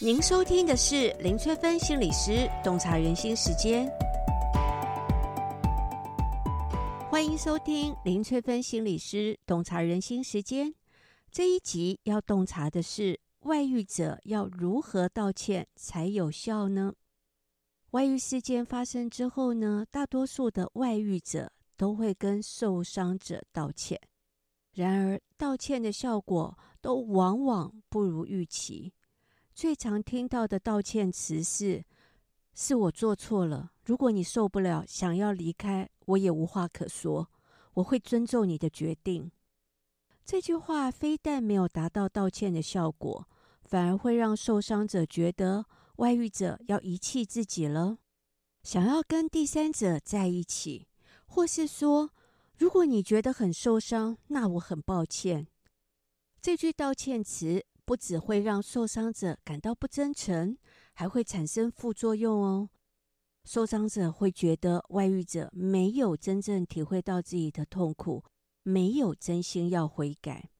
您收听的是林翠芬心理师洞察人心时间，欢迎收听林翠芬心理师洞察人心时间。这一集要洞察的是，外遇者要如何道歉才有效呢？外遇事件发生之后呢，大多数的外遇者都会跟受伤者道歉，然而道歉的效果都往往不如预期。最常听到的道歉词是：“是我做错了，如果你受不了，想要离开，我也无话可说，我会尊重你的决定。”这句话非但没有达到道歉的效果，反而会让受伤者觉得外遇者要遗弃自己了，想要跟第三者在一起，或是说：“如果你觉得很受伤，那我很抱歉。”这句道歉词。不只会让受伤者感到不真诚，还会产生副作用哦。受伤者会觉得外遇者没有真正体会到自己的痛苦，没有真心要悔改。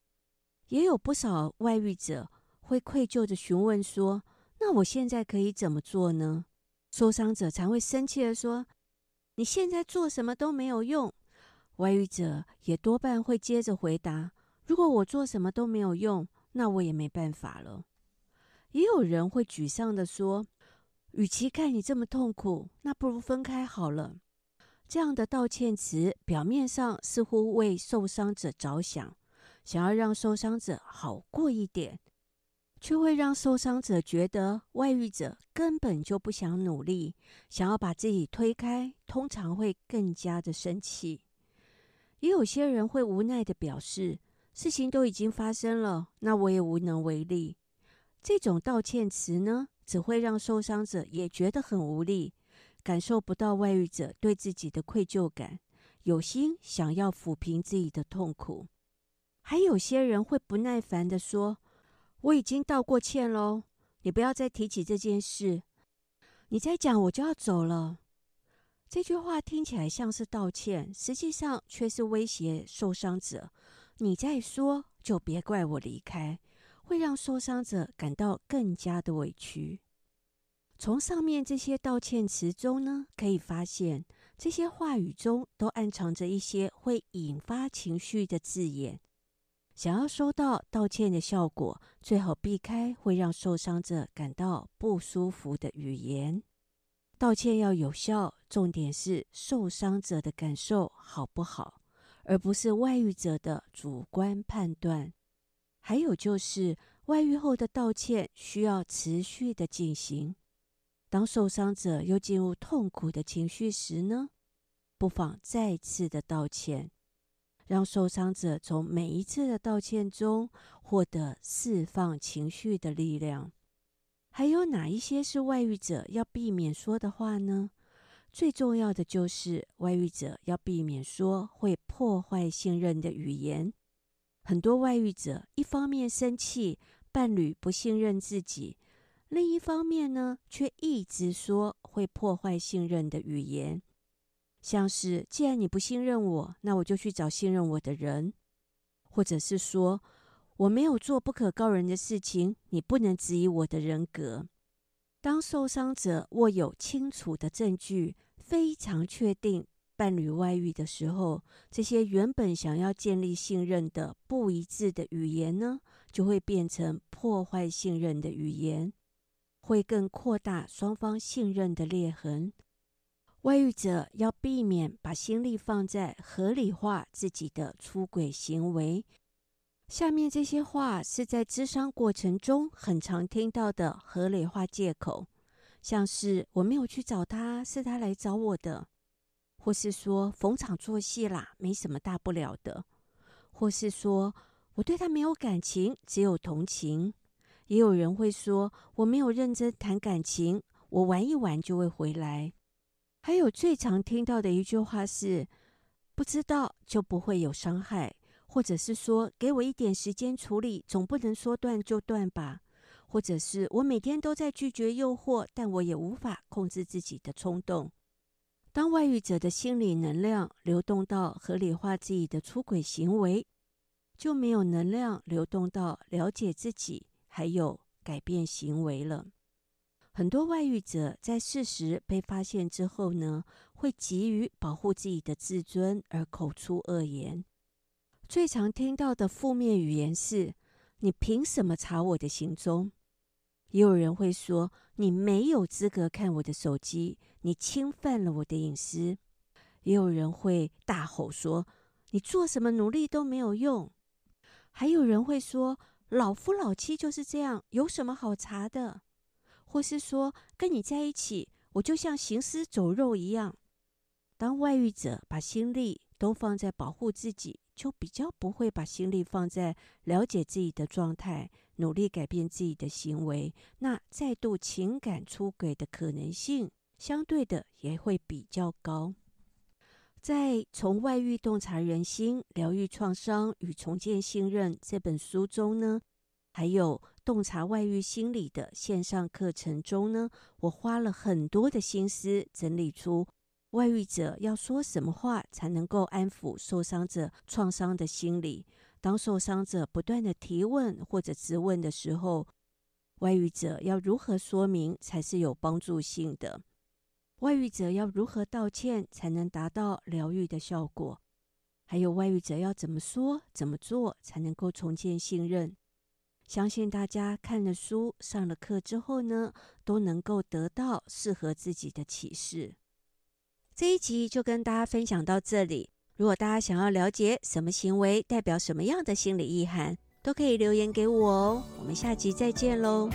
也有不少外遇者会愧疚地询问说：“那我现在可以怎么做呢？”受伤者常会生气地说：“你现在做什么都没有用。”外遇者也多半会接着回答：“如果我做什么都没有用。”那我也没办法了。也有人会沮丧地说：“与其看你这么痛苦，那不如分开好了。”这样的道歉词表面上似乎为受伤者着想，想要让受伤者好过一点，却会让受伤者觉得外遇者根本就不想努力，想要把自己推开，通常会更加的生气。也有些人会无奈地表示。事情都已经发生了，那我也无能为力。这种道歉词呢，只会让受伤者也觉得很无力，感受不到外遇者对自己的愧疚感，有心想要抚平自己的痛苦。还有些人会不耐烦地说：“我已经道过歉喽，你不要再提起这件事。你再讲，我就要走了。”这句话听起来像是道歉，实际上却是威胁受伤者。你再说，就别怪我离开，会让受伤者感到更加的委屈。从上面这些道歉词中呢，可以发现这些话语中都暗藏着一些会引发情绪的字眼。想要收到道歉的效果，最好避开会让受伤者感到不舒服的语言。道歉要有效，重点是受伤者的感受好不好？而不是外遇者的主观判断。还有就是，外遇后的道歉需要持续的进行。当受伤者又进入痛苦的情绪时呢，不妨再次的道歉，让受伤者从每一次的道歉中获得释放情绪的力量。还有哪一些是外遇者要避免说的话呢？最重要的就是外遇者要避免说会破坏信任的语言。很多外遇者一方面生气伴侣不信任自己，另一方面呢，却一直说会破坏信任的语言，像是既然你不信任我，那我就去找信任我的人，或者是说我没有做不可告人的事情，你不能质疑我的人格。当受伤者握有清楚的证据，非常确定伴侣外遇的时候，这些原本想要建立信任的不一致的语言呢，就会变成破坏信任的语言，会更扩大双方信任的裂痕。外遇者要避免把心力放在合理化自己的出轨行为。下面这些话是在咨商过程中很常听到的合理化借口，像是我没有去找他，是他来找我的，或是说逢场作戏啦，没什么大不了的，或是说我对他没有感情，只有同情。也有人会说我没有认真谈感情，我玩一玩就会回来。还有最常听到的一句话是，不知道就不会有伤害。或者是说，给我一点时间处理，总不能说断就断吧？或者是我每天都在拒绝诱惑，但我也无法控制自己的冲动。当外遇者的心理能量流动到合理化自己的出轨行为，就没有能量流动到了解自己，还有改变行为了。很多外遇者在事实被发现之后呢，会急于保护自己的自尊而口出恶言。最常听到的负面语言是：“你凭什么查我的行踪？”也有人会说：“你没有资格看我的手机，你侵犯了我的隐私。”也有人会大吼说：“你做什么努力都没有用。”还有人会说：“老夫老妻就是这样，有什么好查的？”或是说：“跟你在一起，我就像行尸走肉一样。”当外遇者把心力都放在保护自己，就比较不会把心力放在了解自己的状态，努力改变自己的行为。那再度情感出轨的可能性，相对的也会比较高。在《从外遇洞察人心，疗愈创伤与重建信任》这本书中呢，还有洞察外遇心理的线上课程中呢，我花了很多的心思整理出外遇者要说什么话才能够安抚受伤者创伤的心理。当受伤者不断的提问或者质问的时候，外遇者要如何说明才是有帮助性的？外遇者要如何道歉才能达到疗愈的效果？还有外遇者要怎么说、怎么做才能够重建信任？相信大家看了书、上了课之后呢，都能够得到适合自己的启示。这一集就跟大家分享到这里。如果大家想要了解什么行为代表什么样的心理意涵，都可以留言给我哦。我们下集再见喽。